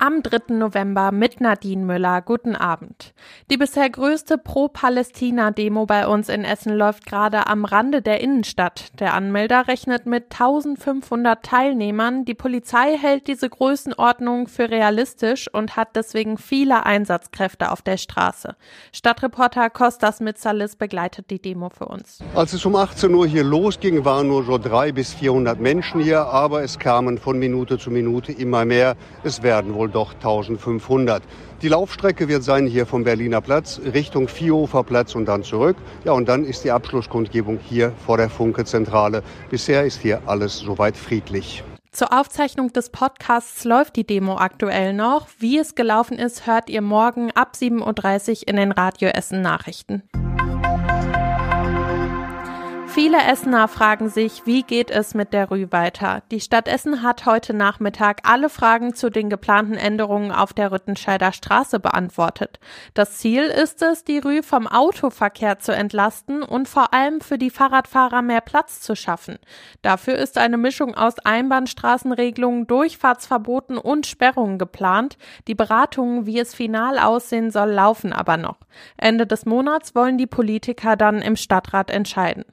am 3. November mit Nadine Müller. Guten Abend. Die bisher größte Pro-Palästina-Demo bei uns in Essen läuft gerade am Rande der Innenstadt. Der Anmelder rechnet mit 1500 Teilnehmern. Die Polizei hält diese Größenordnung für realistisch und hat deswegen viele Einsatzkräfte auf der Straße. Stadtreporter Kostas Mitzalis begleitet die Demo für uns. Als es um 18 Uhr hier losging, waren nur so drei bis 400 Menschen hier, aber es kamen von Minute zu Minute immer mehr. Es werden wohl doch 1500. Die Laufstrecke wird sein hier vom Berliner Platz Richtung Viehhofer Platz und dann zurück. Ja, und dann ist die Abschlusskundgebung hier vor der Funke-Zentrale. Bisher ist hier alles soweit friedlich. Zur Aufzeichnung des Podcasts läuft die Demo aktuell noch. Wie es gelaufen ist, hört ihr morgen ab 7.30 Uhr in den Radio Essen Nachrichten. Viele Essener fragen sich, wie geht es mit der Rü weiter? Die Stadt Essen hat heute Nachmittag alle Fragen zu den geplanten Änderungen auf der Rüttenscheider Straße beantwortet. Das Ziel ist es, die Rü vom Autoverkehr zu entlasten und vor allem für die Fahrradfahrer mehr Platz zu schaffen. Dafür ist eine Mischung aus Einbahnstraßenregelungen, Durchfahrtsverboten und Sperrungen geplant. Die Beratungen, wie es final aussehen soll, laufen aber noch. Ende des Monats wollen die Politiker dann im Stadtrat entscheiden.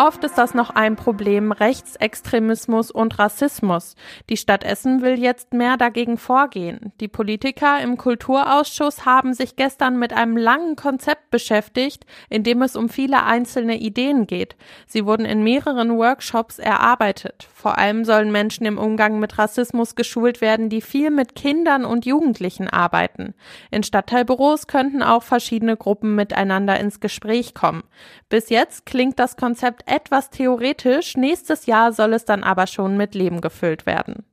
Oft ist das noch ein Problem Rechtsextremismus und Rassismus. Die Stadt Essen will jetzt mehr dagegen vorgehen. Die Politiker im Kulturausschuss haben sich gestern mit einem langen Konzept beschäftigt, in dem es um viele einzelne Ideen geht. Sie wurden in mehreren Workshops erarbeitet. Vor allem sollen Menschen im Umgang mit Rassismus geschult werden, die viel mit Kindern und Jugendlichen arbeiten. In Stadtteilbüros könnten auch verschiedene Gruppen miteinander ins Gespräch kommen. Bis jetzt klingt das Konzept etwas theoretisch, nächstes Jahr soll es dann aber schon mit Leben gefüllt werden.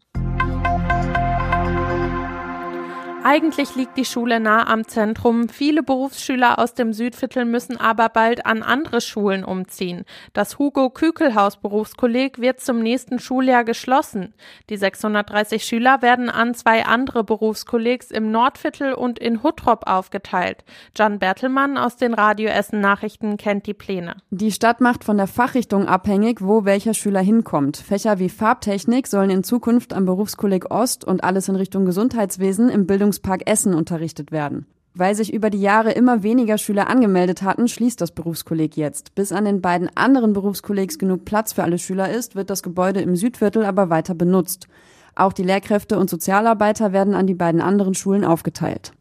Eigentlich liegt die Schule nah am Zentrum. Viele Berufsschüler aus dem Südviertel müssen aber bald an andere Schulen umziehen. Das Hugo Kükelhaus Berufskolleg wird zum nächsten Schuljahr geschlossen. Die 630 Schüler werden an zwei andere Berufskollegs im Nordviertel und in Huttrop aufgeteilt. Jan Bertelmann aus den Radio Essen Nachrichten kennt die Pläne. Die Stadt macht von der Fachrichtung abhängig, wo welcher Schüler hinkommt. Fächer wie Farbtechnik sollen in Zukunft am Berufskolleg Ost und alles in Richtung Gesundheitswesen im Bildungs Bildungspark Essen unterrichtet werden. Weil sich über die Jahre immer weniger Schüler angemeldet hatten, schließt das Berufskolleg jetzt. Bis an den beiden anderen Berufskollegs genug Platz für alle Schüler ist, wird das Gebäude im Südviertel aber weiter benutzt. Auch die Lehrkräfte und Sozialarbeiter werden an die beiden anderen Schulen aufgeteilt.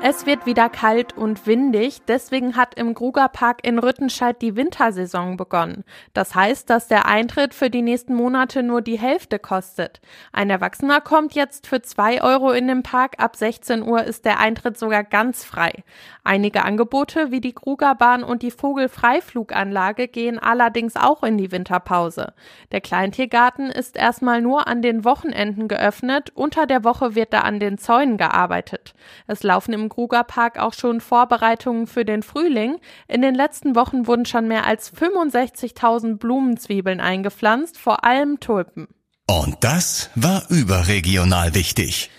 Es wird wieder kalt und windig, deswegen hat im Grugerpark in Rüttenscheid die Wintersaison begonnen. Das heißt, dass der Eintritt für die nächsten Monate nur die Hälfte kostet. Ein Erwachsener kommt jetzt für zwei Euro in den Park, ab 16 Uhr ist der Eintritt sogar ganz frei. Einige Angebote wie die Krugerbahn und die Vogelfreifluganlage gehen allerdings auch in die Winterpause. Der Kleintiergarten ist erstmal nur an den Wochenenden geöffnet, unter der Woche wird da an den Zäunen gearbeitet. Es laufen im Krugerpark auch schon Vorbereitungen für den Frühling. In den letzten Wochen wurden schon mehr als 65.000 Blumenzwiebeln eingepflanzt, vor allem Tulpen. Und das war überregional wichtig.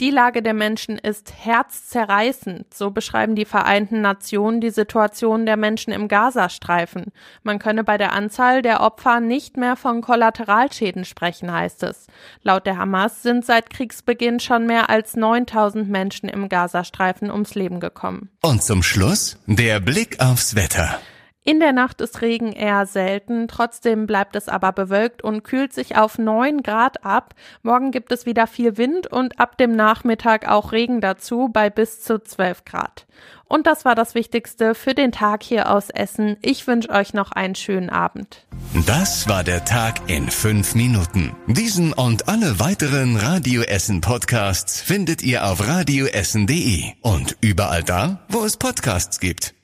Die Lage der Menschen ist herzzerreißend, so beschreiben die Vereinten Nationen die Situation der Menschen im Gazastreifen. Man könne bei der Anzahl der Opfer nicht mehr von Kollateralschäden sprechen, heißt es. Laut der Hamas sind seit Kriegsbeginn schon mehr als 9000 Menschen im Gazastreifen ums Leben gekommen. Und zum Schluss der Blick aufs Wetter. In der Nacht ist Regen eher selten, trotzdem bleibt es aber bewölkt und kühlt sich auf 9 Grad ab. Morgen gibt es wieder viel Wind und ab dem Nachmittag auch Regen dazu bei bis zu 12 Grad. Und das war das Wichtigste für den Tag hier aus Essen. Ich wünsche euch noch einen schönen Abend. Das war der Tag in fünf Minuten. Diesen und alle weiteren Radio Essen Podcasts findet ihr auf radioessen.de und überall da, wo es Podcasts gibt.